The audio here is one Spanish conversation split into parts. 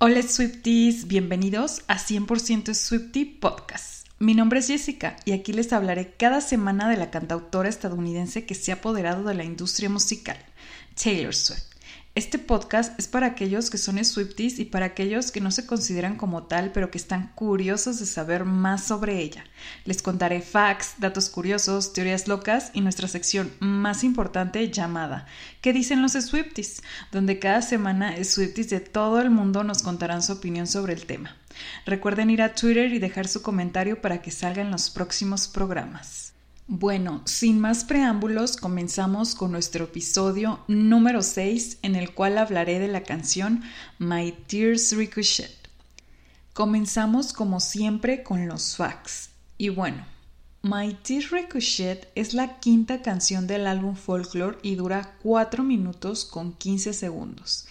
Hola Swifties, bienvenidos a 100% Swiftie Podcast. Mi nombre es Jessica y aquí les hablaré cada semana de la cantautora estadounidense que se ha apoderado de la industria musical, Taylor Swift. Este podcast es para aquellos que son Swifties y para aquellos que no se consideran como tal, pero que están curiosos de saber más sobre ella. Les contaré facts, datos curiosos, teorías locas y nuestra sección más importante llamada ¿Qué dicen los Swifties? donde cada semana Swifties de todo el mundo nos contarán su opinión sobre el tema. Recuerden ir a Twitter y dejar su comentario para que salgan los próximos programas. Bueno, sin más preámbulos, comenzamos con nuestro episodio número 6 en el cual hablaré de la canción My Tears Ricochet. Comenzamos como siempre con los facts. Y bueno, My Tears Ricochet es la quinta canción del álbum Folklore y dura 4 minutos con 15 segundos.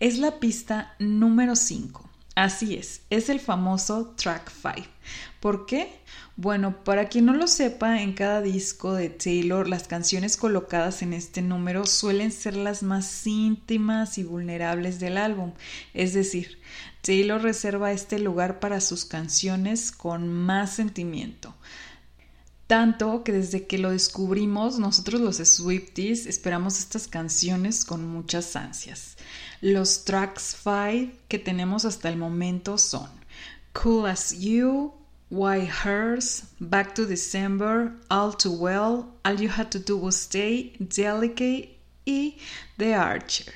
Es la pista número 5. Así es, es el famoso track 5. ¿Por qué? Bueno, para quien no lo sepa, en cada disco de Taylor las canciones colocadas en este número suelen ser las más íntimas y vulnerables del álbum. Es decir, Taylor reserva este lugar para sus canciones con más sentimiento. Tanto que desde que lo descubrimos, nosotros los Swifties esperamos estas canciones con muchas ansias. Los tracks 5 que tenemos hasta el momento son Cool as You, Why Hers, Back to December, All Too Well, All You Had to Do Was Stay, Delicate y The Archer,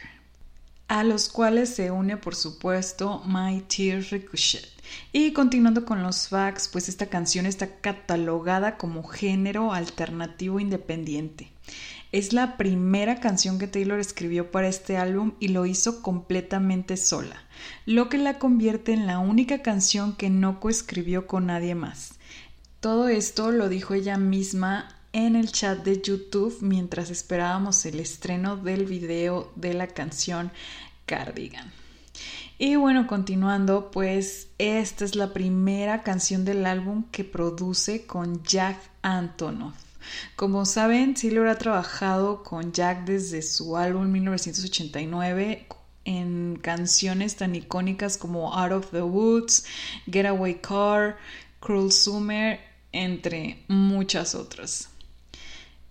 a los cuales se une por supuesto My Tears Ricochet. Y continuando con los facts, pues esta canción está catalogada como género alternativo independiente. Es la primera canción que Taylor escribió para este álbum y lo hizo completamente sola, lo que la convierte en la única canción que no coescribió con nadie más. Todo esto lo dijo ella misma en el chat de YouTube mientras esperábamos el estreno del video de la canción Cardigan. Y bueno, continuando, pues esta es la primera canción del álbum que produce con Jack Antonoff. Como saben, Taylor ha trabajado con Jack desde su álbum 1989 en canciones tan icónicas como Out of the Woods, Getaway Car, Cruel Summer, entre muchas otras.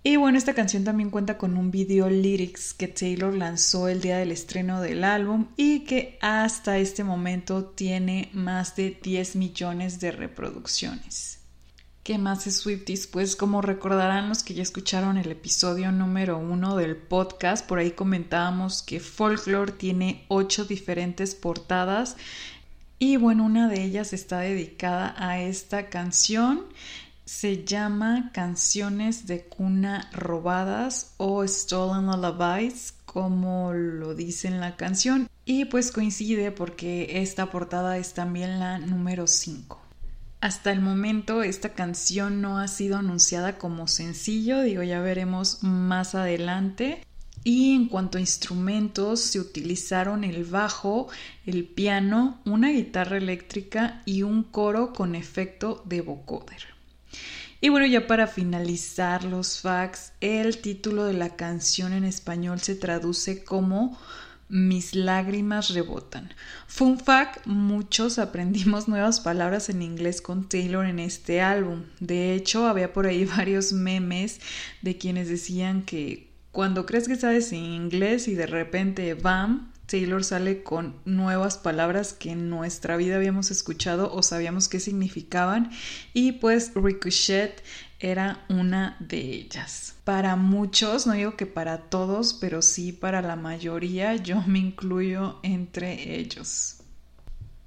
Y bueno, esta canción también cuenta con un video lyrics que Taylor lanzó el día del estreno del álbum y que hasta este momento tiene más de 10 millones de reproducciones. ¿Qué más es Swifties? Pues como recordarán los que ya escucharon el episodio número uno del podcast, por ahí comentábamos que Folklore tiene ocho diferentes portadas y bueno, una de ellas está dedicada a esta canción. Se llama Canciones de cuna robadas o Stolen Lullabies, como lo dice en la canción. Y pues coincide porque esta portada es también la número 5. Hasta el momento esta canción no ha sido anunciada como sencillo, digo ya veremos más adelante. Y en cuanto a instrumentos, se utilizaron el bajo, el piano, una guitarra eléctrica y un coro con efecto de vocoder. Y bueno, ya para finalizar los facts, el título de la canción en español se traduce como mis lágrimas rebotan. Fun fact, muchos aprendimos nuevas palabras en inglés con Taylor en este álbum. De hecho, había por ahí varios memes de quienes decían que cuando crees que sabes inglés y de repente bam, Taylor sale con nuevas palabras que en nuestra vida habíamos escuchado o sabíamos qué significaban y pues ricochet era una de ellas. Para muchos, no digo que para todos, pero sí para la mayoría, yo me incluyo entre ellos.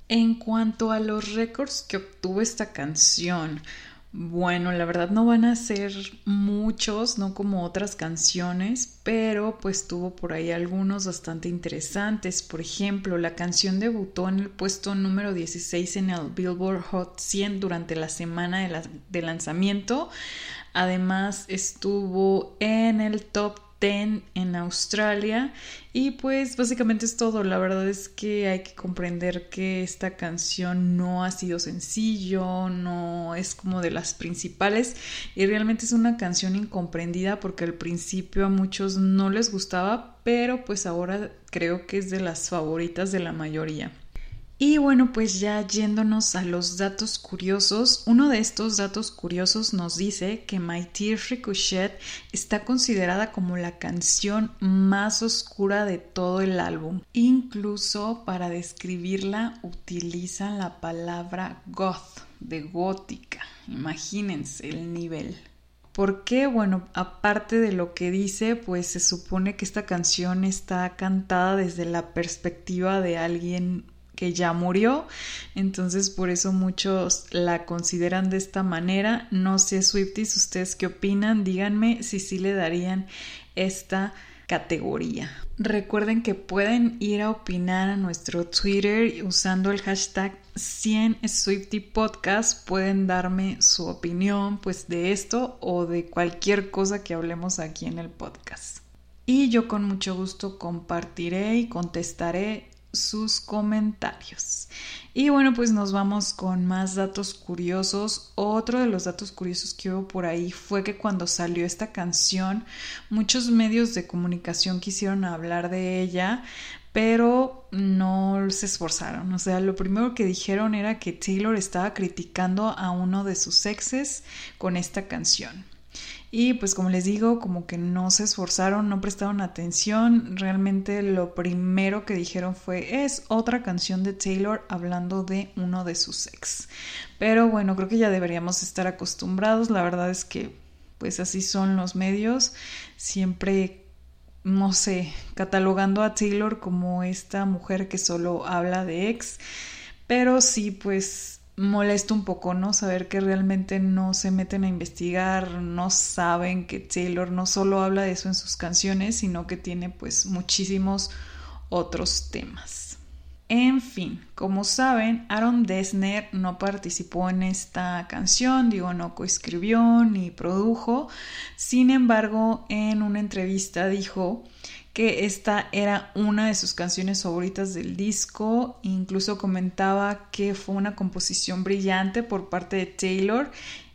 En cuanto a los récords que obtuvo esta canción, bueno, la verdad no van a ser muchos, no como otras canciones, pero pues tuvo por ahí algunos bastante interesantes. Por ejemplo, la canción debutó en el puesto número 16 en el Billboard Hot 100 durante la semana de, de lanzamiento. Además estuvo en el top en Australia y pues básicamente es todo. La verdad es que hay que comprender que esta canción no ha sido sencillo, no es como de las principales y realmente es una canción incomprendida porque al principio a muchos no les gustaba, pero pues ahora creo que es de las favoritas de la mayoría. Y bueno, pues ya yéndonos a los datos curiosos, uno de estos datos curiosos nos dice que My Tear Ricochet está considerada como la canción más oscura de todo el álbum. Incluso para describirla utilizan la palabra goth, de gótica. Imagínense el nivel. ¿Por qué? Bueno, aparte de lo que dice, pues se supone que esta canción está cantada desde la perspectiva de alguien que ya murió, entonces por eso muchos la consideran de esta manera. No sé, Swifties, ustedes qué opinan, díganme si sí le darían esta categoría. Recuerden que pueden ir a opinar a nuestro Twitter usando el hashtag 100 Swifty Podcast. Pueden darme su opinión pues de esto o de cualquier cosa que hablemos aquí en el podcast. Y yo con mucho gusto compartiré y contestaré sus comentarios. Y bueno, pues nos vamos con más datos curiosos. Otro de los datos curiosos que hubo por ahí fue que cuando salió esta canción, muchos medios de comunicación quisieron hablar de ella, pero no se esforzaron. O sea, lo primero que dijeron era que Taylor estaba criticando a uno de sus exes con esta canción. Y pues como les digo, como que no se esforzaron, no prestaron atención. Realmente lo primero que dijeron fue, es otra canción de Taylor hablando de uno de sus ex. Pero bueno, creo que ya deberíamos estar acostumbrados. La verdad es que pues así son los medios. Siempre, no sé, catalogando a Taylor como esta mujer que solo habla de ex. Pero sí, pues molesta un poco, ¿no? Saber que realmente no se meten a investigar, no saben que Taylor no solo habla de eso en sus canciones, sino que tiene pues muchísimos otros temas. En fin, como saben, Aaron Dessner no participó en esta canción, digo, no coescribió ni produjo. Sin embargo, en una entrevista dijo que esta era una de sus canciones favoritas del disco. Incluso comentaba que fue una composición brillante por parte de Taylor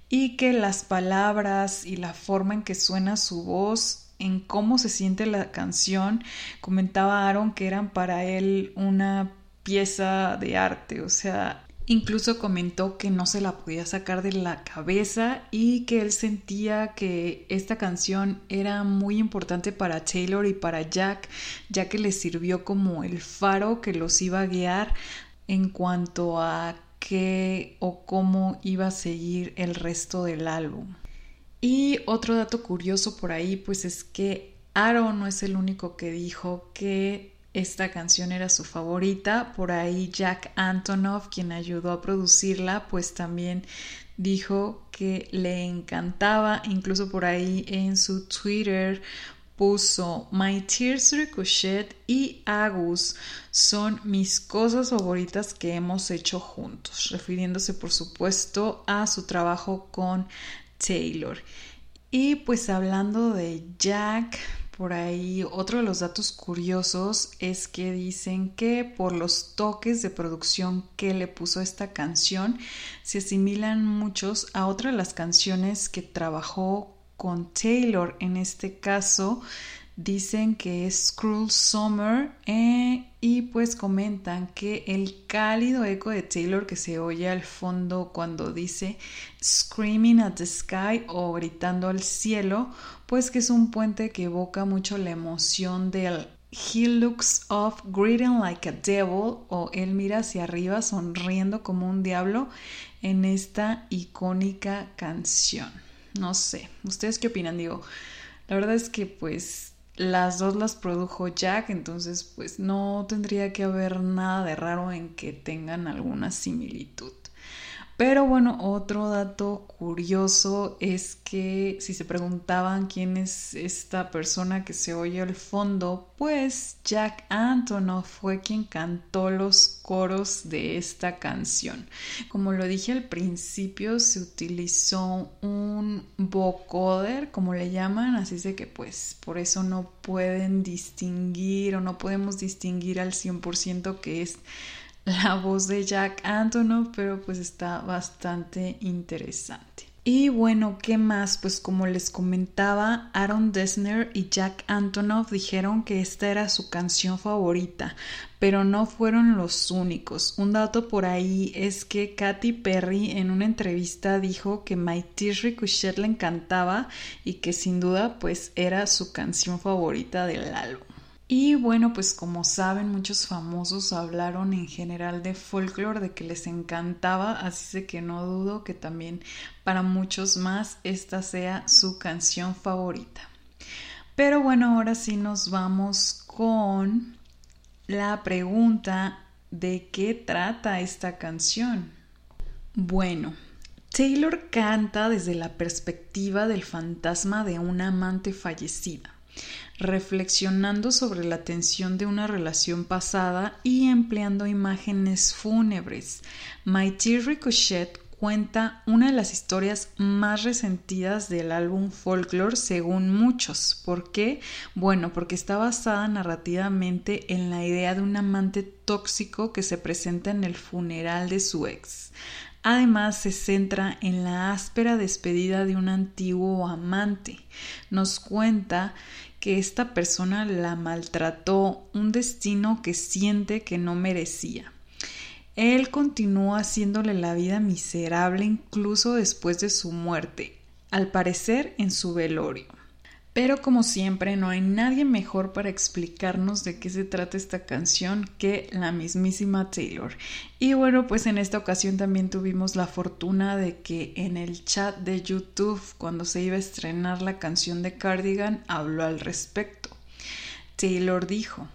y que las palabras y la forma en que suena su voz, en cómo se siente la canción, comentaba Aaron que eran para él una pieza de arte, o sea, Incluso comentó que no se la podía sacar de la cabeza y que él sentía que esta canción era muy importante para Taylor y para Jack, ya que le sirvió como el faro que los iba a guiar en cuanto a qué o cómo iba a seguir el resto del álbum. Y otro dato curioso por ahí, pues es que Aaron no es el único que dijo que esta canción era su favorita. Por ahí Jack Antonoff, quien ayudó a producirla, pues también dijo que le encantaba. Incluso por ahí en su Twitter puso My Tears Ricochet y Agus son mis cosas favoritas que hemos hecho juntos, refiriéndose por supuesto a su trabajo con Taylor. Y pues hablando de Jack, por ahí otro de los datos curiosos es que dicen que por los toques de producción que le puso esta canción se asimilan muchos a otra de las canciones que trabajó con Taylor. En este caso dicen que es Cruel Summer eh, y pues comentan que el cálido eco de Taylor que se oye al fondo cuando dice Screaming at the Sky o gritando al cielo, pues que es un puente que evoca mucho la emoción del He looks off greeting like a devil o él mira hacia arriba sonriendo como un diablo en esta icónica canción. No sé, ¿ustedes qué opinan? Digo, la verdad es que pues las dos las produjo Jack, entonces pues no tendría que haber nada de raro en que tengan alguna similitud. Pero bueno, otro dato curioso es que si se preguntaban quién es esta persona que se oye al fondo, pues Jack Antonoff fue quien cantó los coros de esta canción. Como lo dije al principio, se utilizó un vocoder, como le llaman, así de que pues por eso no pueden distinguir o no podemos distinguir al 100% que es la voz de Jack Antonoff, pero pues está bastante interesante. Y bueno, ¿qué más? Pues como les comentaba, Aaron Dessner y Jack Antonoff dijeron que esta era su canción favorita, pero no fueron los únicos. Un dato por ahí es que Katy Perry en una entrevista dijo que My Tears Ricochet le encantaba y que sin duda pues era su canción favorita del álbum. Y bueno, pues como saben, muchos famosos hablaron en general de folklore, de que les encantaba, así que no dudo que también para muchos más esta sea su canción favorita. Pero bueno, ahora sí nos vamos con la pregunta de qué trata esta canción. Bueno, Taylor canta desde la perspectiva del fantasma de una amante fallecida reflexionando sobre la tensión de una relación pasada y empleando imágenes fúnebres. Mighty Ricochet cuenta una de las historias más resentidas del álbum Folklore según muchos. ¿Por qué? Bueno, porque está basada narrativamente en la idea de un amante tóxico que se presenta en el funeral de su ex. Además, se centra en la áspera despedida de un antiguo amante. Nos cuenta que esta persona la maltrató, un destino que siente que no merecía. Él continuó haciéndole la vida miserable incluso después de su muerte, al parecer en su velorio. Pero como siempre, no hay nadie mejor para explicarnos de qué se trata esta canción que la mismísima Taylor. Y bueno, pues en esta ocasión también tuvimos la fortuna de que en el chat de YouTube, cuando se iba a estrenar la canción de Cardigan, habló al respecto. Taylor dijo,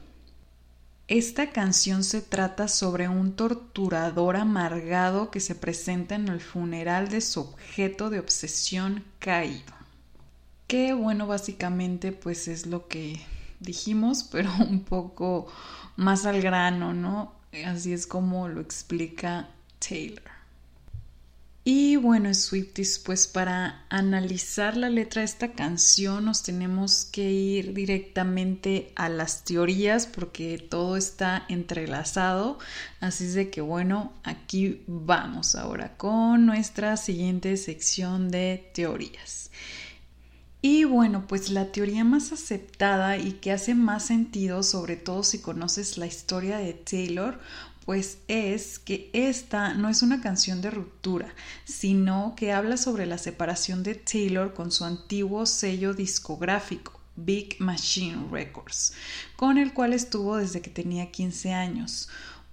esta canción se trata sobre un torturador amargado que se presenta en el funeral de su objeto de obsesión caído. Que bueno, básicamente pues es lo que dijimos, pero un poco más al grano, ¿no? Así es como lo explica Taylor. Y bueno, Swifties, pues para analizar la letra de esta canción nos tenemos que ir directamente a las teorías porque todo está entrelazado. Así es de que bueno, aquí vamos ahora con nuestra siguiente sección de teorías. Y bueno, pues la teoría más aceptada y que hace más sentido, sobre todo si conoces la historia de Taylor, pues es que esta no es una canción de ruptura, sino que habla sobre la separación de Taylor con su antiguo sello discográfico, Big Machine Records, con el cual estuvo desde que tenía 15 años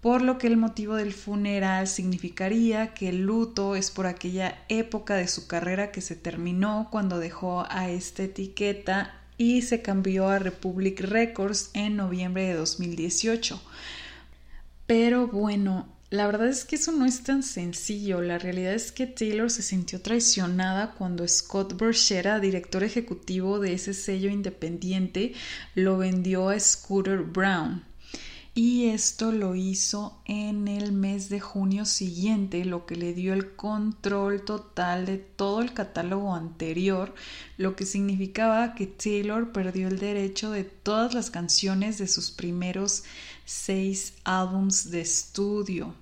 por lo que el motivo del funeral significaría que el luto es por aquella época de su carrera que se terminó cuando dejó a esta etiqueta y se cambió a Republic Records en noviembre de 2018. Pero bueno, la verdad es que eso no es tan sencillo. La realidad es que Taylor se sintió traicionada cuando Scott Borchera, director ejecutivo de ese sello independiente, lo vendió a Scooter Brown y esto lo hizo en el mes de junio siguiente, lo que le dio el control total de todo el catálogo anterior, lo que significaba que Taylor perdió el derecho de todas las canciones de sus primeros seis álbums de estudio.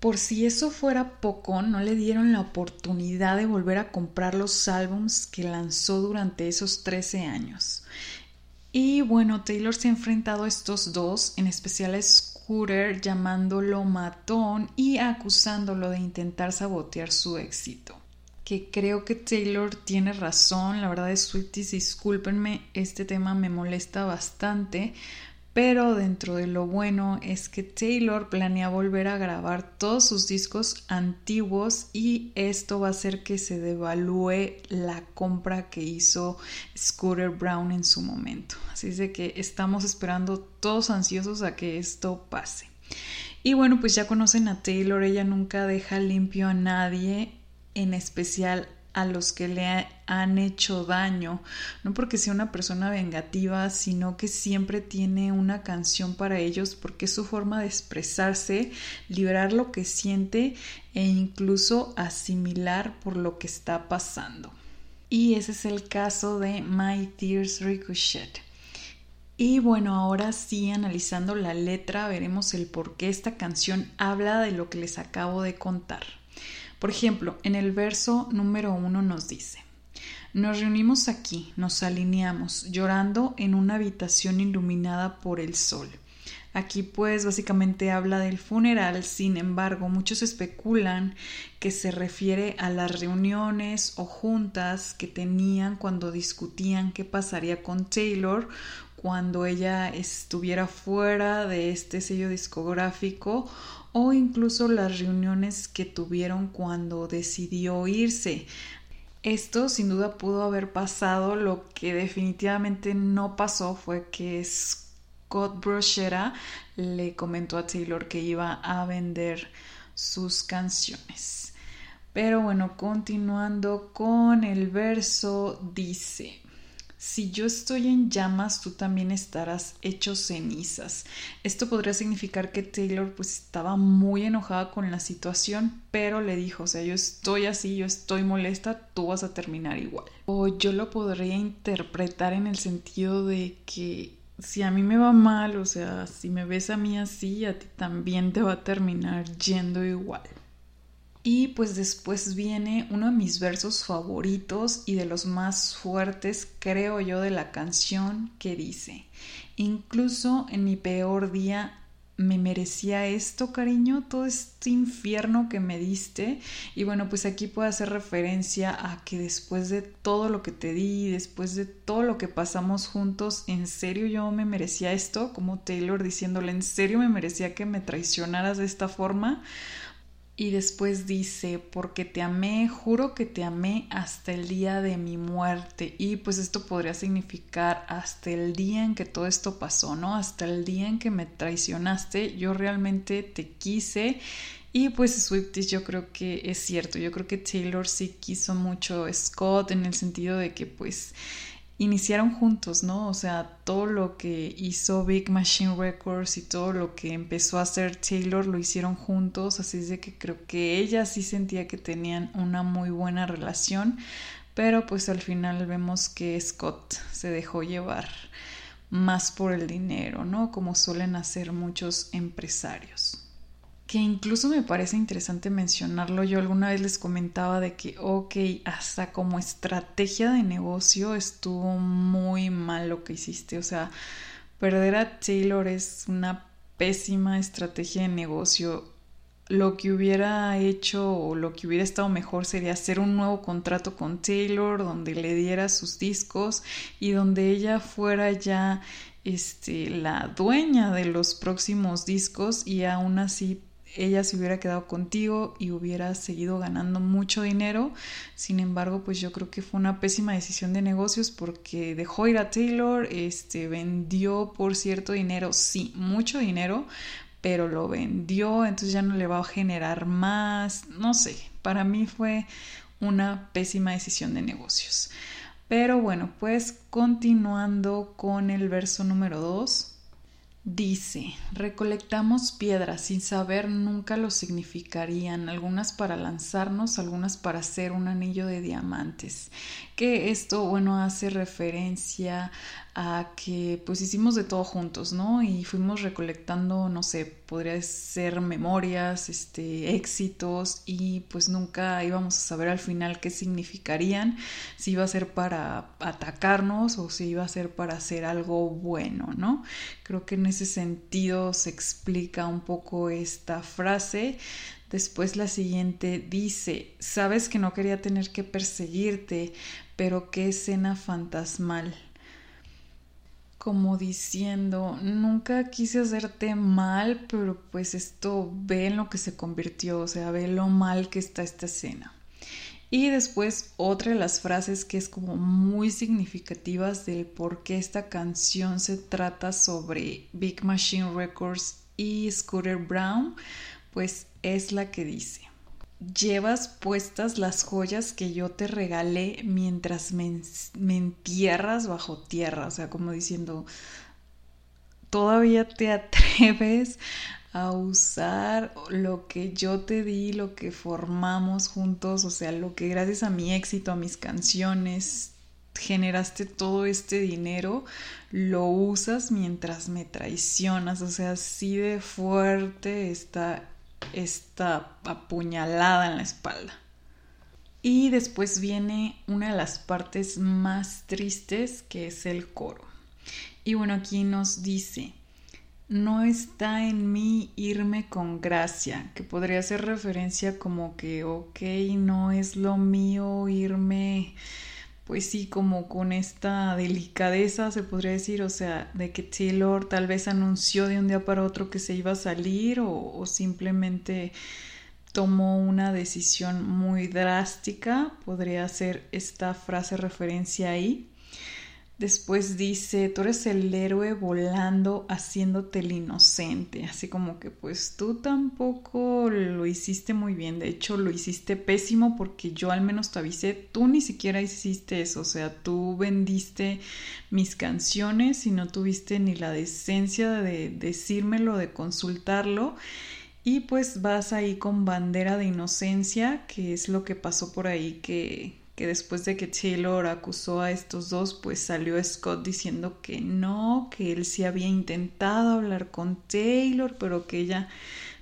Por si eso fuera poco, no le dieron la oportunidad de volver a comprar los álbums que lanzó durante esos 13 años. Y bueno, Taylor se ha enfrentado a estos dos, en especial a Scooter, llamándolo matón y acusándolo de intentar sabotear su éxito. Que creo que Taylor tiene razón, la verdad es Swifties, discúlpenme, este tema me molesta bastante, pero dentro de lo bueno es que Taylor planea volver a grabar todos sus discos antiguos y esto va a hacer que se devalúe la compra que hizo Scooter Brown en su momento. Así es de que estamos esperando todos ansiosos a que esto pase. Y bueno, pues ya conocen a Taylor, ella nunca deja limpio a nadie, en especial a los que le han hecho daño, no porque sea una persona vengativa, sino que siempre tiene una canción para ellos porque es su forma de expresarse, liberar lo que siente e incluso asimilar por lo que está pasando. Y ese es el caso de My Tears Ricochet. Y bueno, ahora sí, analizando la letra, veremos el por qué esta canción habla de lo que les acabo de contar. Por ejemplo, en el verso número uno nos dice, nos reunimos aquí, nos alineamos, llorando en una habitación iluminada por el sol. Aquí pues básicamente habla del funeral, sin embargo muchos especulan que se refiere a las reuniones o juntas que tenían cuando discutían qué pasaría con Taylor cuando ella estuviera fuera de este sello discográfico o incluso las reuniones que tuvieron cuando decidió irse. Esto sin duda pudo haber pasado, lo que definitivamente no pasó fue que Scott Brochera le comentó a Taylor que iba a vender sus canciones. Pero bueno, continuando con el verso, dice, si yo estoy en llamas, tú también estarás hecho cenizas. Esto podría significar que Taylor pues estaba muy enojada con la situación, pero le dijo, o sea, yo estoy así, yo estoy molesta, tú vas a terminar igual. O yo lo podría interpretar en el sentido de que si a mí me va mal, o sea, si me ves a mí así, a ti también te va a terminar yendo igual. Y pues después viene uno de mis versos favoritos y de los más fuertes, creo yo, de la canción que dice, incluso en mi peor día me merecía esto, cariño, todo este infierno que me diste. Y bueno, pues aquí puedo hacer referencia a que después de todo lo que te di, después de todo lo que pasamos juntos, en serio yo me merecía esto, como Taylor diciéndole, en serio me merecía que me traicionaras de esta forma. Y después dice, porque te amé, juro que te amé hasta el día de mi muerte. Y pues esto podría significar hasta el día en que todo esto pasó, ¿no? Hasta el día en que me traicionaste, yo realmente te quise. Y pues Swifties yo creo que es cierto, yo creo que Taylor sí quiso mucho a Scott en el sentido de que pues iniciaron juntos, ¿no? O sea, todo lo que hizo Big Machine Records y todo lo que empezó a hacer Taylor lo hicieron juntos, así es de que creo que ella sí sentía que tenían una muy buena relación, pero pues al final vemos que Scott se dejó llevar más por el dinero, ¿no? Como suelen hacer muchos empresarios que incluso me parece interesante mencionarlo. Yo alguna vez les comentaba de que, ok, hasta como estrategia de negocio estuvo muy mal lo que hiciste. O sea, perder a Taylor es una pésima estrategia de negocio. Lo que hubiera hecho o lo que hubiera estado mejor sería hacer un nuevo contrato con Taylor donde le diera sus discos y donde ella fuera ya este, la dueña de los próximos discos y aún así ella se hubiera quedado contigo y hubiera seguido ganando mucho dinero. Sin embargo, pues yo creo que fue una pésima decisión de negocios porque dejó ir a Taylor, este, vendió por cierto dinero, sí, mucho dinero, pero lo vendió, entonces ya no le va a generar más, no sé, para mí fue una pésima decisión de negocios. Pero bueno, pues continuando con el verso número 2. Dice, recolectamos piedras sin saber nunca lo significarían, algunas para lanzarnos, algunas para hacer un anillo de diamantes. Que esto, bueno, hace referencia a que pues hicimos de todo juntos, ¿no? Y fuimos recolectando, no sé, podría ser memorias, este, éxitos y pues nunca íbamos a saber al final qué significarían, si iba a ser para atacarnos o si iba a ser para hacer algo bueno, ¿no? Creo que en ese sentido se explica un poco esta frase. Después la siguiente dice, sabes que no quería tener que perseguirte, pero qué escena fantasmal como diciendo, nunca quise hacerte mal, pero pues esto ve en lo que se convirtió, o sea, ve lo mal que está esta escena. Y después otra de las frases que es como muy significativas del por qué esta canción se trata sobre Big Machine Records y Scooter Brown, pues es la que dice llevas puestas las joyas que yo te regalé mientras me, entierras bajo tierra, o sea, como diciendo, todavía te atreves a usar lo que yo te di, lo que formamos juntos, o sea, lo que gracias a mi éxito, a mis canciones, generaste todo este dinero, lo usas mientras me traicionas, o sea, así de fuerte está esta apuñalada en la espalda. Y después viene una de las partes más tristes, que es el coro. Y bueno, aquí nos dice, no está en mí irme con gracia, que podría ser referencia como que, ok, no es lo mío irme, pues sí, como con esta delicadeza, se podría decir, o sea, de que Taylor tal vez anunció de un día para otro que se iba a salir o, o simplemente tomó una decisión muy drástica, podría ser esta frase referencia ahí. Después dice, tú eres el héroe volando haciéndote el inocente, así como que pues tú tampoco lo hiciste muy bien, de hecho lo hiciste pésimo porque yo al menos te avisé, tú ni siquiera hiciste eso, o sea, tú vendiste mis canciones y no tuviste ni la decencia de decírmelo, de consultarlo. Y pues vas ahí con bandera de inocencia, que es lo que pasó por ahí que que después de que Taylor acusó a estos dos, pues salió Scott diciendo que no, que él sí había intentado hablar con Taylor, pero que ella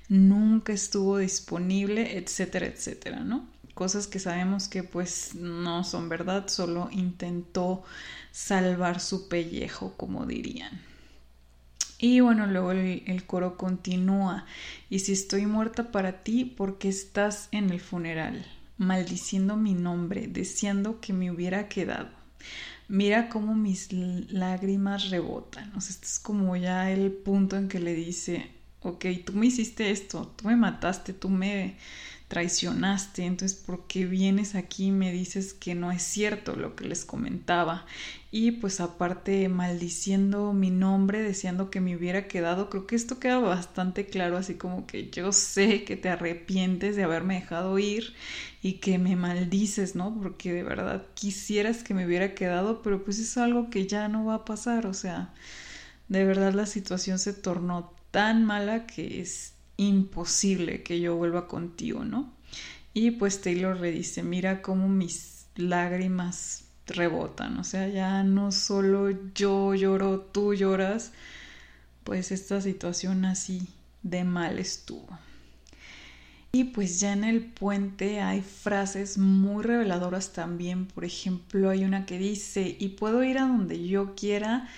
nunca estuvo disponible, etcétera, etcétera, ¿no? Cosas que sabemos que pues no son verdad, solo intentó salvar su pellejo, como dirían. Y bueno, luego el, el, coro continúa. Y si estoy muerta para ti, ¿por qué estás en el funeral? Maldiciendo mi nombre, deseando que me hubiera quedado. Mira cómo mis lágrimas rebotan. O sea, este es como ya el punto en que le dice, ok, tú me hiciste esto, tú me mataste, tú me traicionaste, entonces ¿por qué vienes aquí y me dices que no es cierto lo que les comentaba? Y pues aparte maldiciendo mi nombre, deseando que me hubiera quedado, creo que esto queda bastante claro, así como que yo sé que te arrepientes de haberme dejado ir y que me maldices, ¿no? Porque de verdad quisieras que me hubiera quedado, pero pues es algo que ya no va a pasar, o sea, de verdad la situación se tornó tan mala que es imposible que yo vuelva contigo, ¿no? Y pues Taylor le dice, mira cómo mis lágrimas rebotan, o sea, ya no solo yo lloro, tú lloras, pues esta situación así de mal estuvo. Y pues ya en el puente hay frases muy reveladoras también, por ejemplo, hay una que dice, y puedo ir a donde yo quiera,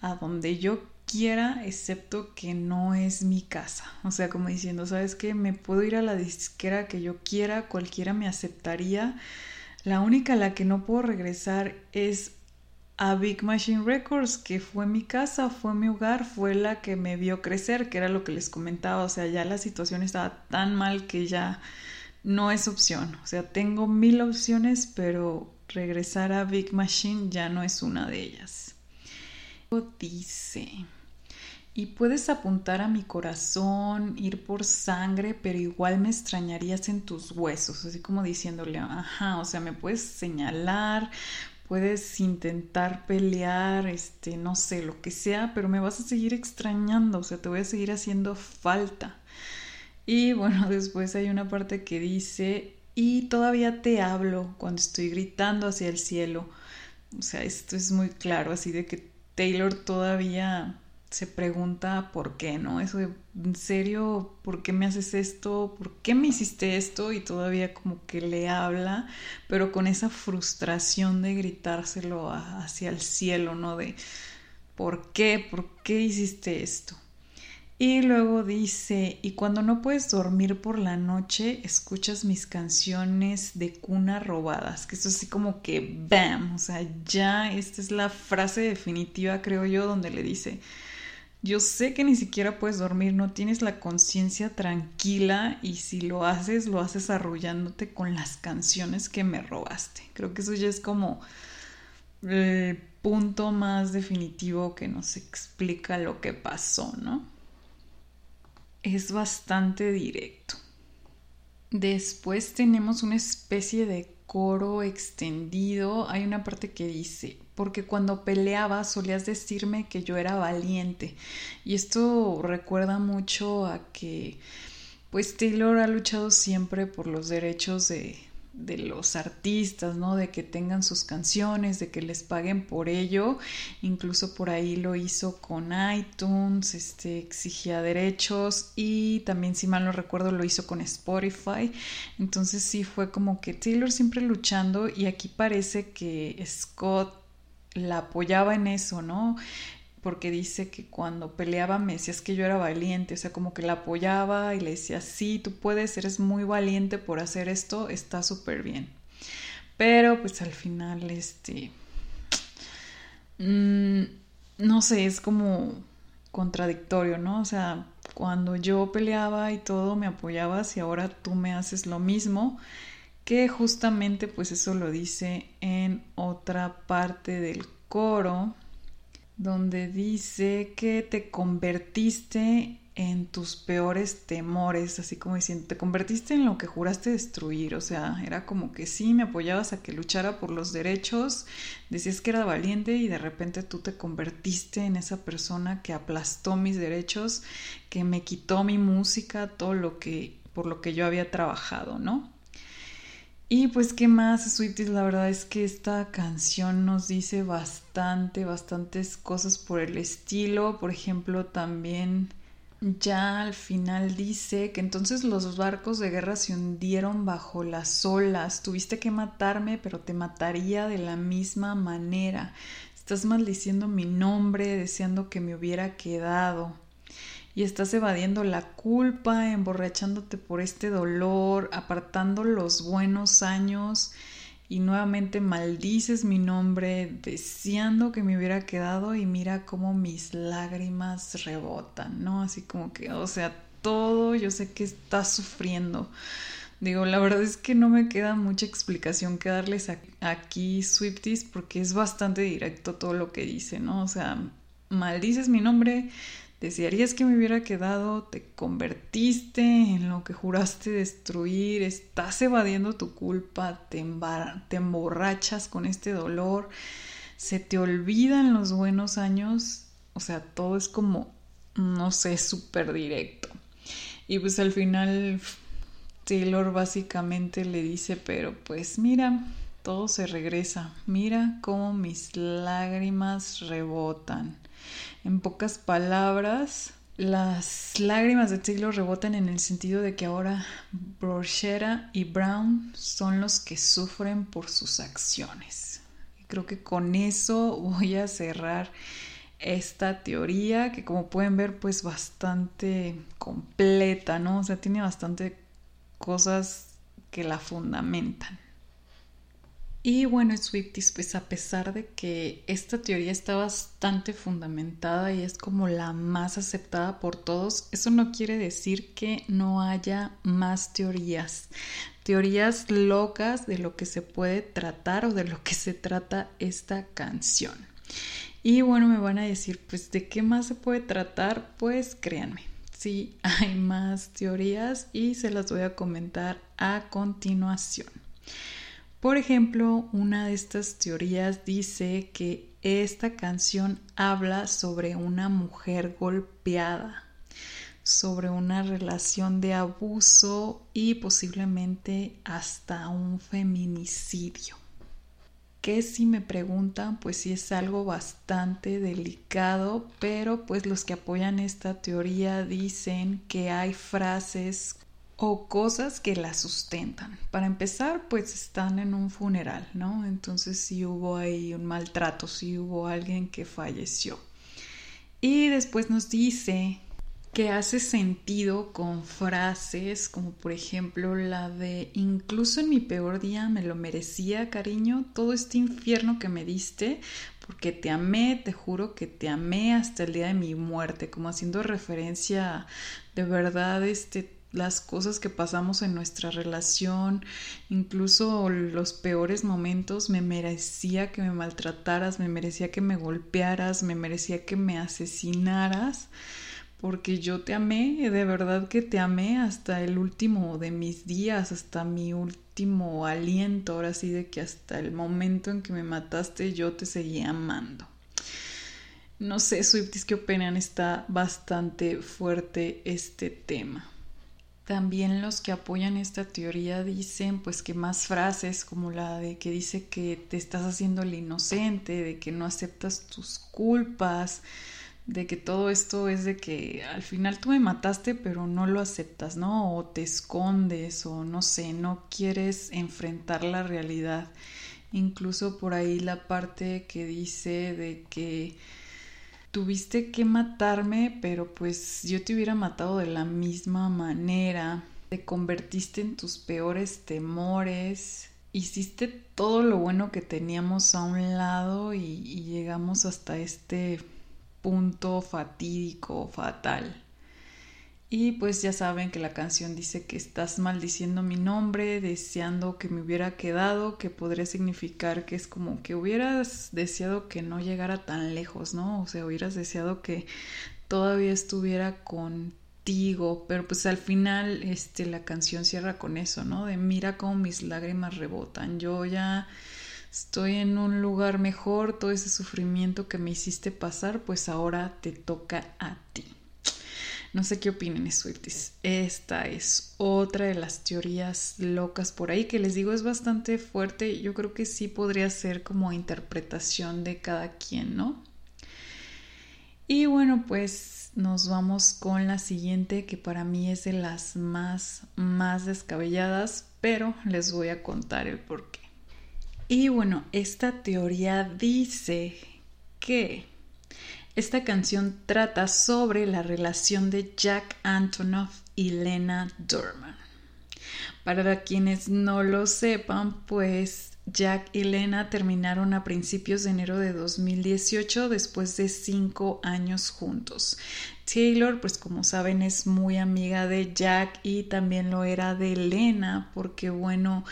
a donde yo quiera, excepto que no es mi casa. O sea, como diciendo, ¿sabes qué? Me puedo ir a la disquera que yo quiera, cualquiera me aceptaría. La única a la que no puedo regresar es a Big Machine Records, que fue mi casa, fue mi hogar, fue la que me vio crecer, que era lo que les comentaba. O sea, ya la situación estaba tan mal que ya no es opción. O sea, tengo mil opciones, pero regresar a Big Machine ya no es una de ellas. Dice y puedes apuntar a mi corazón, ir por sangre, pero igual me extrañarías en tus huesos, así como diciéndole, ajá, o sea, me puedes señalar, puedes intentar pelear, este, no sé, lo que sea, pero me vas a seguir extrañando, o sea, te voy a seguir haciendo falta. Y bueno, después hay una parte que dice, y todavía te hablo cuando estoy gritando hacia el cielo. O sea, esto es muy claro, así de que Taylor todavía se pregunta por qué, ¿no? Eso de, ¿en serio? ¿Por qué me haces esto? ¿Por qué me hiciste esto? Y todavía como que le habla, pero con esa frustración de gritárselo hacia el cielo, ¿no? De ¿por qué? ¿Por qué hiciste esto? Y luego dice, y cuando no puedes dormir por la noche, escuchas mis canciones de cuna robadas, que eso así como que, ¡bam! O sea, ya esta es la frase definitiva, creo yo, donde le dice, yo sé que ni siquiera puedes dormir, no tienes la conciencia tranquila y si lo haces, lo haces arrullándote con las canciones que me robaste. Creo que eso ya es como el punto más definitivo que nos explica lo que pasó, ¿no? Es bastante directo. Después tenemos una especie de coro extendido. Hay una parte que dice, porque cuando peleaba solías decirme que yo era valiente. Y esto recuerda mucho a que pues Taylor ha luchado siempre por los derechos de, de los artistas, ¿no? De que tengan sus canciones, de que les paguen por ello. Incluso por ahí lo hizo con iTunes, este, exigía derechos y también, si mal no recuerdo, lo hizo con Spotify. Entonces sí fue como que Taylor siempre luchando y aquí parece que Scott la apoyaba en eso, ¿no? porque dice que cuando peleaba me decías que yo era valiente, o sea, como que la apoyaba y le decía, sí, tú puedes, eres muy valiente por hacer esto, está súper bien. Pero pues al final, este, mm, no sé, es como contradictorio, ¿no? O sea, cuando yo peleaba y todo me apoyabas y ahora tú me haces lo mismo, que justamente pues eso lo dice en otra parte del coro donde dice que te convertiste en tus peores temores, así como diciendo, te convertiste en lo que juraste destruir, o sea, era como que sí, me apoyabas a que luchara por los derechos, decías que era valiente y de repente tú te convertiste en esa persona que aplastó mis derechos, que me quitó mi música, todo lo que por lo que yo había trabajado, ¿no? Y pues, ¿qué más, Swifties? La verdad es que esta canción nos dice bastante, bastantes cosas por el estilo. Por ejemplo, también ya al final dice que entonces los barcos de guerra se hundieron bajo las olas. Tuviste que matarme, pero te mataría de la misma manera. Estás maldiciendo mi nombre, deseando que me hubiera quedado y estás evadiendo la culpa, emborrachándote por este dolor, apartando los buenos años y nuevamente maldices mi nombre, deseando que me hubiera quedado y mira cómo mis lágrimas rebotan, ¿no? Así como que, o sea, todo yo sé que estás sufriendo. Digo, la verdad es que no me queda mucha explicación que darles aquí, Swifties, porque es bastante directo todo lo que dice, ¿no? O sea, maldices mi nombre, Desearías que me hubiera quedado, te convertiste en lo que juraste destruir, estás evadiendo tu culpa, te, te emborrachas con este dolor, se te olvidan los buenos años, o sea, todo es como, no sé, súper directo. Y pues al final Taylor básicamente le dice, pero pues mira, todo se regresa, mira cómo mis lágrimas rebotan. En pocas palabras, las lágrimas de Taylor rebotan en el sentido de que ahora Brochera y Brown son los que sufren por sus acciones. Creo que con eso voy a cerrar esta teoría que como pueden ver pues bastante completa, ¿no? O sea, tiene bastante cosas que la fundamentan. Y bueno, Swifties, pues a pesar de que esta teoría está bastante fundamentada y es como la más aceptada por todos, eso no quiere decir que no haya más teorías. Teorías locas de lo que se puede tratar o de lo que se trata esta canción. Y bueno, me van a decir, pues, ¿de qué más se puede tratar? Pues créanme, sí hay más teorías y se las voy a comentar a continuación. Por ejemplo, una de estas teorías dice que esta canción habla sobre una mujer golpeada, sobre una relación de abuso y posiblemente hasta un feminicidio. Que si me preguntan, pues sí es algo bastante delicado, pero pues los que apoyan esta teoría dicen que hay frases o cosas que la sustentan. Para empezar, pues están en un funeral, ¿no? Entonces sí hubo ahí un maltrato, sí hubo alguien que falleció. Y después nos dice que hace sentido con frases como por ejemplo la de incluso en mi peor día me lo merecía, cariño, todo este infierno que me diste, porque te amé, te juro que te amé hasta el día de mi muerte, como haciendo referencia de verdad este las cosas que pasamos en nuestra relación, incluso los peores momentos, me merecía que me maltrataras, me merecía que me golpearas, me merecía que me asesinaras, porque yo te amé, de verdad que te amé hasta el último de mis días, hasta mi último aliento, ahora sí de que hasta el momento en que me mataste yo te seguía amando. No sé, Swifties, ¿qué opinan? Está bastante fuerte este tema. También los que apoyan esta teoría dicen pues que más frases como la de que dice que te estás haciendo el inocente, de que no aceptas tus culpas, de que todo esto es de que al final tú me mataste pero no lo aceptas, ¿no? O te escondes o no sé, no quieres enfrentar la realidad. Incluso por ahí la parte que dice de que tuviste que matarme, pero pues yo te hubiera matado de la misma manera. Te convertiste en tus peores temores. Hiciste todo lo bueno que teníamos a un lado y, y llegamos hasta este punto fatídico, fatal. Y pues ya saben que la canción dice que estás maldiciendo mi nombre, deseando que me hubiera quedado, que podría significar que es como que hubieras deseado que no llegara tan lejos, ¿no? O sea, hubieras deseado que todavía estuviera contigo, pero pues al final este la canción cierra con eso, ¿no? De mira cómo mis lágrimas rebotan. Yo ya estoy en un lugar mejor, todo ese sufrimiento que me hiciste pasar, pues ahora te toca a ti. No sé qué opinen, Swifties. Esta es otra de las teorías locas por ahí que les digo es bastante fuerte. Yo creo que sí podría ser como interpretación de cada quien, ¿no? Y bueno, pues nos vamos con la siguiente que para mí es de las más, más descabelladas, pero les voy a contar el porqué. Y bueno, esta teoría dice que esta canción trata sobre la relación de Jack Antonoff y Lena Dorman. Para quienes no lo sepan, pues Jack y Lena terminaron a principios de enero de 2018 después de cinco años juntos. Taylor, pues como saben, es muy amiga de Jack y también lo era de Lena porque bueno,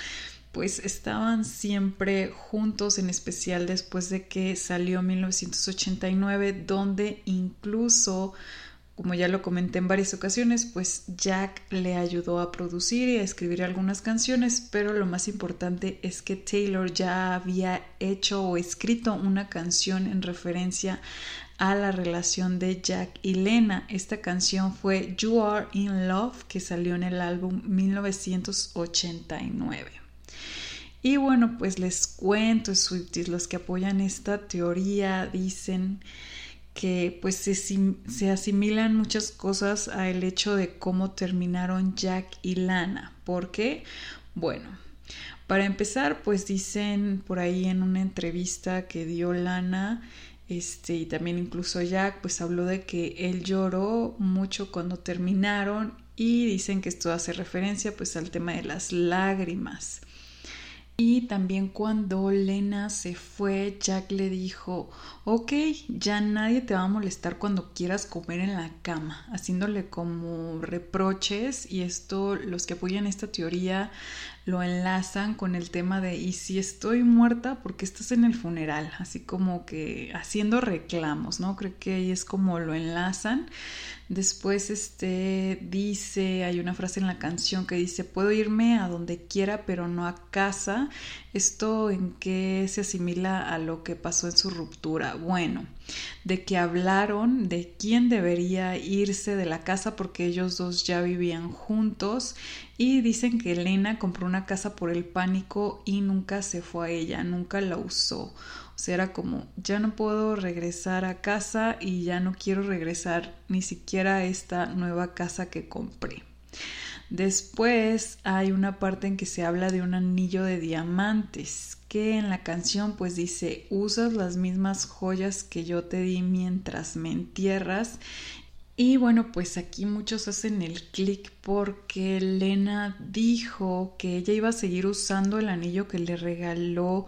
pues estaban siempre juntos, en especial después de que salió 1989, donde incluso, como ya lo comenté en varias ocasiones, pues Jack le ayudó a producir y a escribir algunas canciones, pero lo más importante es que Taylor ya había hecho o escrito una canción en referencia a la relación de Jack y Lena. Esta canción fue You Are in Love, que salió en el álbum 1989. Y bueno, pues les cuento, Swifties, los que apoyan esta teoría dicen que pues se, se, asimilan muchas cosas al hecho de cómo terminaron Jack y Lana. ¿Por qué? Bueno, para empezar, pues dicen por ahí en una entrevista que dio Lana, este, y también incluso Jack, pues habló de que él lloró mucho cuando terminaron y dicen que esto hace referencia pues al tema de las lágrimas. Y también cuando Lena se fue, Jack le dijo, ok, ya nadie te va a molestar cuando quieras comer en la cama, haciéndole como reproches y esto, los que apoyan esta teoría lo enlazan con el tema de, y si estoy muerta, porque estás en el funeral? Así como que haciendo reclamos, ¿no? Creo que ahí es como lo enlazan. Después este dice, hay una frase en la canción que dice, puedo irme a donde quiera, pero no a casa. Esto en qué se asimila a lo que pasó en su ruptura. Bueno, de que hablaron de quién debería irse de la casa porque ellos dos ya vivían juntos y dicen que Elena compró una casa por el pánico y nunca se fue a ella, nunca la usó. O sea, era como, ya no puedo regresar a casa y ya no quiero regresar ni siquiera a esta nueva casa que compré. Después hay una parte en que se habla de un anillo de diamantes, que en la canción pues dice, usas las mismas joyas que yo te di mientras me entierras. Y bueno, pues aquí muchos hacen el clic porque Elena dijo que ella iba a seguir usando el anillo que le regaló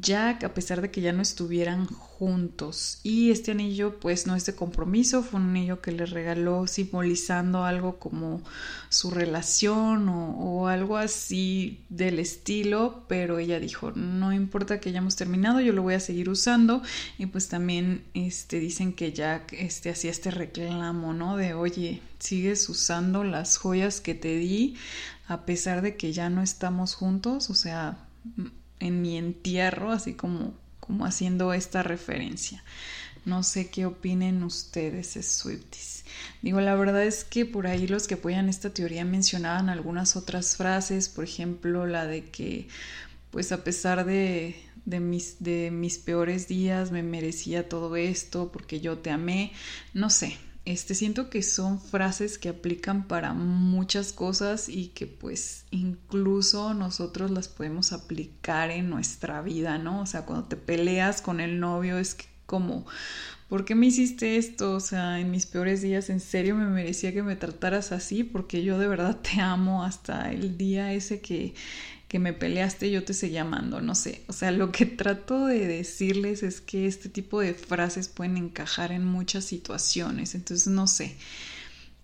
Jack, a pesar de que ya no estuvieran juntos. Y este anillo, pues, no es de compromiso, fue un anillo que le regaló simbolizando algo como su relación o, algo así del estilo, pero ella dijo, no importa que hayamos terminado, yo lo voy a seguir usando. Y pues también este, dicen que Jack este, hacía este reclamo, ¿no? De, oye, sigues usando las joyas que te di a pesar de que ya no estamos juntos, o sea en mi entierro, así como, como haciendo esta referencia. No sé qué opinen ustedes, Swifties. Digo, la verdad es que por ahí los que apoyan esta teoría mencionaban algunas otras frases, por ejemplo, la de que, pues a pesar de, de mis, de mis peores días me merecía todo esto porque yo te amé, no sé, este, siento que son frases que aplican para muchas cosas y que pues incluso nosotros las podemos aplicar en nuestra vida, ¿no? O sea, cuando te peleas con el novio es como, ¿por qué me hiciste esto? O sea, en mis peores días, ¿en serio me merecía que me trataras así? Porque yo de verdad te amo hasta el día ese que que me peleaste, yo te seguía amando, no sé. O sea, lo que trato de decirles es que este tipo de frases pueden encajar en muchas situaciones, entonces no sé.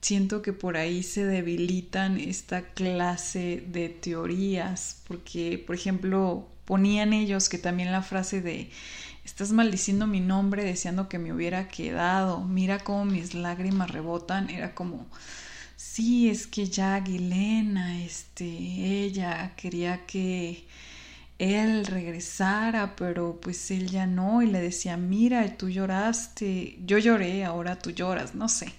Siento que por ahí se debilitan esta clase de teorías, porque, por ejemplo, ponían ellos que también la frase de estás maldiciendo mi nombre deseando que me hubiera quedado, mira cómo mis lágrimas rebotan, era como, sí, es que ya Aguilena, este, ella quería que él regresara, pero pues él ya no, y le decía, mira, tú lloraste, yo lloré, ahora tú lloras, no sé.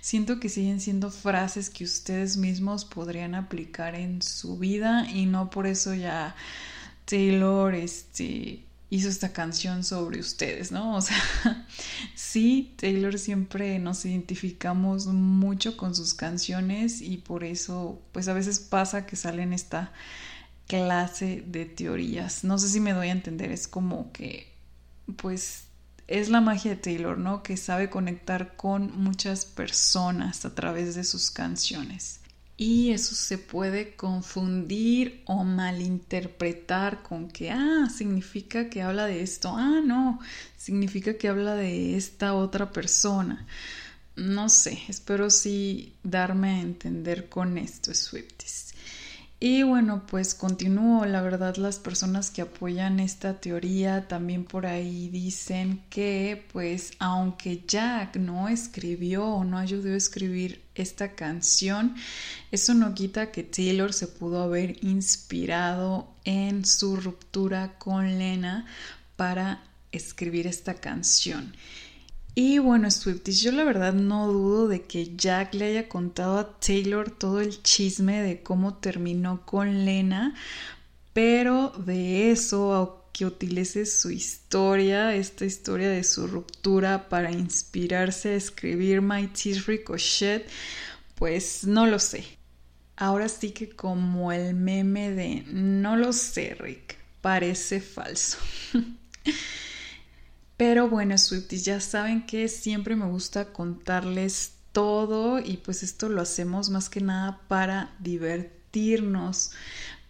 Siento que siguen siendo frases que ustedes mismos podrían aplicar en su vida y no por eso ya Taylor, este, hizo esta canción sobre ustedes, ¿no? O sea, sí, Taylor siempre nos identificamos mucho con sus canciones y por eso, pues a veces pasa que salen esta clase de teorías. No sé si me doy a entender, es como que, pues, es la magia de Taylor, ¿no? Que sabe conectar con muchas personas a través de sus canciones y eso se puede confundir o malinterpretar con que, ah, significa que habla de esto, ah, no, significa que habla de esta otra persona. No sé, espero sí darme a entender con esto, Swifties. Y bueno, pues continúo, la verdad las personas que apoyan esta teoría también por ahí dicen que pues aunque Jack no escribió o no ayudó a escribir esta canción, eso no quita que Taylor se pudo haber inspirado en su ruptura con Lena para escribir esta canción. Y bueno, Swifties, yo la verdad no dudo de que Jack le haya contado a Taylor todo el chisme de cómo terminó con Lena, pero de eso a que utilice su historia, esta historia de su ruptura para inspirarse a escribir My Tears Ricochet, pues no lo sé. Ahora sí que como el meme de no lo sé, Rick, parece falso. Pero bueno, Swifties, ya saben que siempre me gusta contarles todo y pues esto lo hacemos más que nada para divertirnos,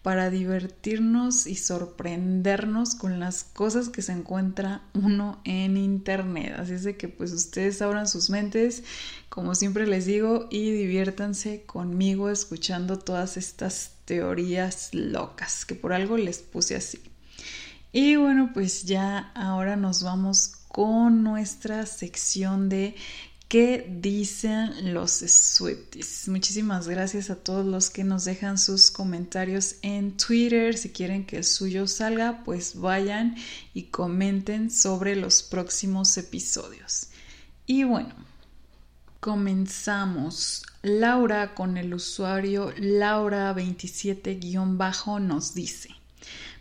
para divertirnos y sorprendernos con las cosas que se encuentra uno en internet. Así es de que pues ustedes abran sus mentes, como siempre les digo, y diviértanse conmigo escuchando todas estas teorías locas que por algo les puse así. Y bueno, pues ya ahora nos vamos con nuestra sección de ¿Qué dicen los Swifties? Muchísimas gracias a todos los que nos dejan sus comentarios en Twitter. Si quieren que el suyo salga, pues vayan y comenten sobre los próximos episodios. Y bueno, comenzamos. Laura con el usuario Laura27- nos dice.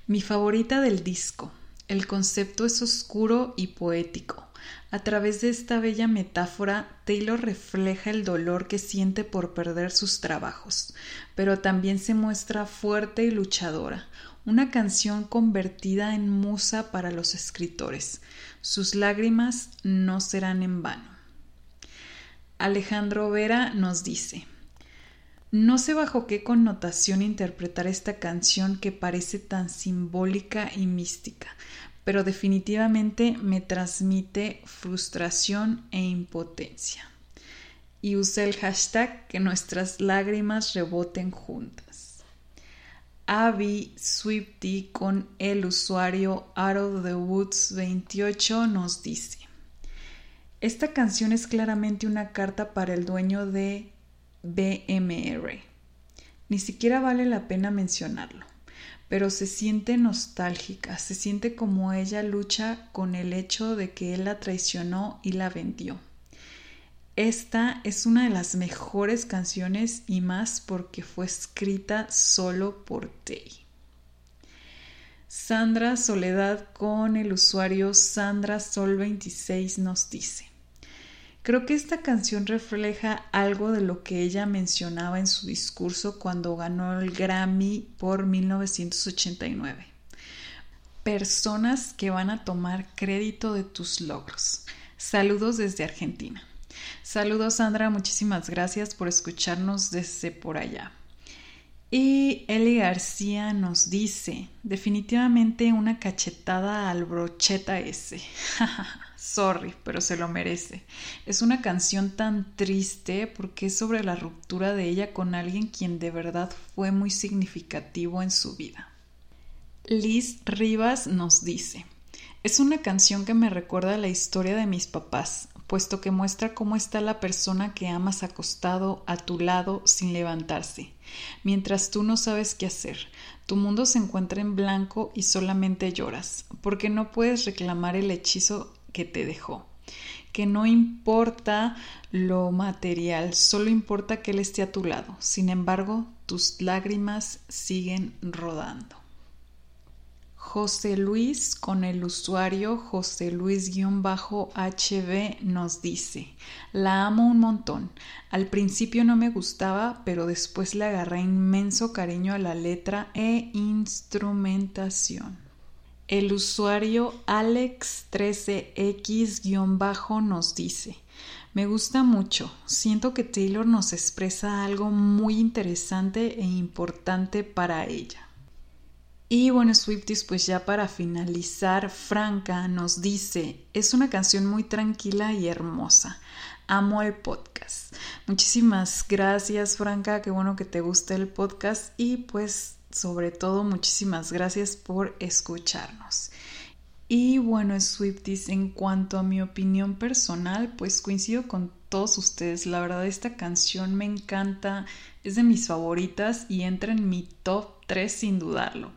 Mi favorita del disco. El concepto es oscuro y poético. A través de esta bella metáfora, Taylor refleja el dolor que siente por perder sus trabajos, pero también se muestra fuerte y luchadora, una canción convertida en musa para los escritores. Sus lágrimas no serán en vano. Alejandro Vera nos dice no sé bajo qué connotación interpretar esta canción que parece tan simbólica y mística, pero definitivamente me transmite frustración e impotencia. Y usé el hashtag que nuestras lágrimas reboten juntas. Abby Swifty con el usuario Out of the Woods 28 nos dice: Esta canción es claramente una carta para el dueño de BMR. Ni siquiera vale la pena mencionarlo. pero se siente nostálgica, se siente como ella lucha con el hecho de que él la traicionó y la vendió. Esta es una de las mejores canciones y más porque fue escrita solo por Tay. Sandra Soledad con el usuario Sandra Sol 26 nos dice Creo que esta canción refleja algo de lo que ella mencionaba en su discurso cuando ganó el Grammy por 1989. Personas que van a tomar crédito de tus logros. Saludos desde Argentina. Saludos Sandra, muchísimas gracias por escucharnos desde por allá. Y Eli García nos dice, definitivamente una cachetada al brocheta ese. Sorry, pero se lo merece. Es una canción tan triste porque es sobre la ruptura de ella con alguien quien de verdad fue muy significativo en su vida. Liz Rivas nos dice, es una canción que me recuerda la historia de mis papás, puesto que muestra cómo está la persona que amas acostado a tu lado sin levantarse, mientras tú no sabes qué hacer. Tu mundo se encuentra en blanco y solamente lloras, porque no puedes reclamar el hechizo que te dejó. Que no importa lo material, solo importa que Él esté a tu lado. Sin embargo, tus lágrimas siguen rodando. José Luis con el usuario José Luis-HB nos dice, la amo un montón. Al principio no me gustaba, pero después le agarré inmenso cariño a la letra e instrumentación. El usuario Alex13X- nos dice, me gusta mucho, siento que Taylor nos expresa algo muy interesante e importante para ella. Y bueno, Swifties, pues ya para finalizar, Franca nos dice, es una canción muy tranquila y hermosa. Amo el podcast. Muchísimas gracias, Franca, qué bueno que te guste el podcast y pues sobre todo muchísimas gracias por escucharnos. Y bueno, Swifties, en cuanto a mi opinión personal, pues coincido con todos ustedes. La verdad, esta canción me encanta, es de mis favoritas y entra en mi top 3 sin dudarlo.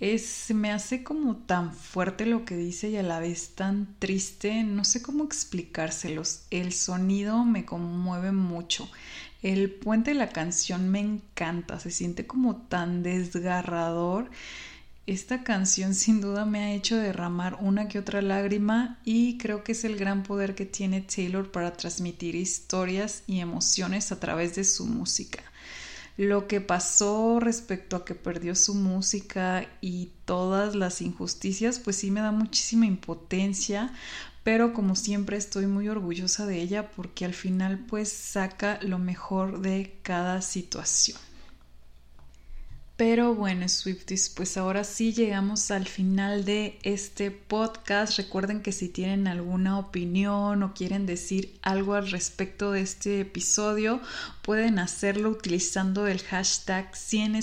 Es, me hace como tan fuerte lo que dice y a la vez tan triste, no sé cómo explicárselos. El sonido me conmueve mucho. El puente de la canción me encanta, se siente como tan desgarrador. Esta canción sin duda me ha hecho derramar una que otra lágrima y creo que es el gran poder que tiene Taylor para transmitir historias y emociones a través de su música. Lo que pasó respecto a que perdió su música y todas las injusticias, pues sí me da muchísima impotencia, pero como siempre estoy muy orgullosa de ella porque al final pues saca lo mejor de cada situación. Pero bueno, Swifties, pues ahora sí llegamos al final de este podcast. Recuerden que si tienen alguna opinión o quieren decir algo al respecto de este episodio, pueden hacerlo utilizando el hashtag 100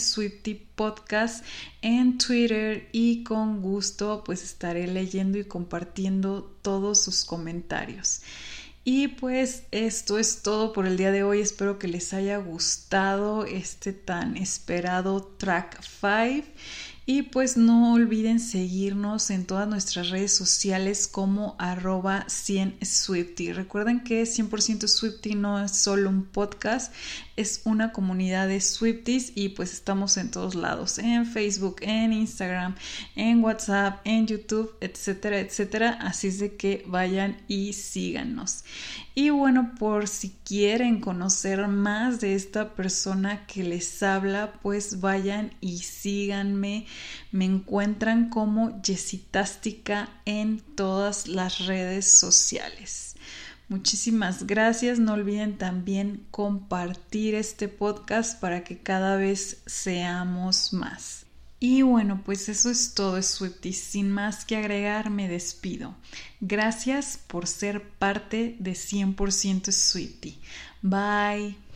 Podcast en Twitter y con gusto pues estaré leyendo y compartiendo todos sus comentarios. Y pues esto es todo por el día de hoy. Espero que les haya gustado este tan esperado track 5. Y pues no olviden seguirnos en todas nuestras redes sociales como arroba 100 Swifty. Recuerden que 100% Swifty no es solo un podcast, es una comunidad de Swifties y pues estamos en todos lados, en Facebook, en Instagram, en WhatsApp, en YouTube, etcétera, etcétera. Así es de que vayan y síganos. Y bueno, por si quieren conocer más de esta persona que les habla, pues vayan y síganme. Me encuentran como Jessitástica en todas las redes sociales. Muchísimas gracias. No olviden también compartir este podcast para que cada vez seamos más. Y bueno, pues eso es todo, Swifty. Sin más que agregar, me despido. Gracias por ser parte de 100% Swifty. Bye.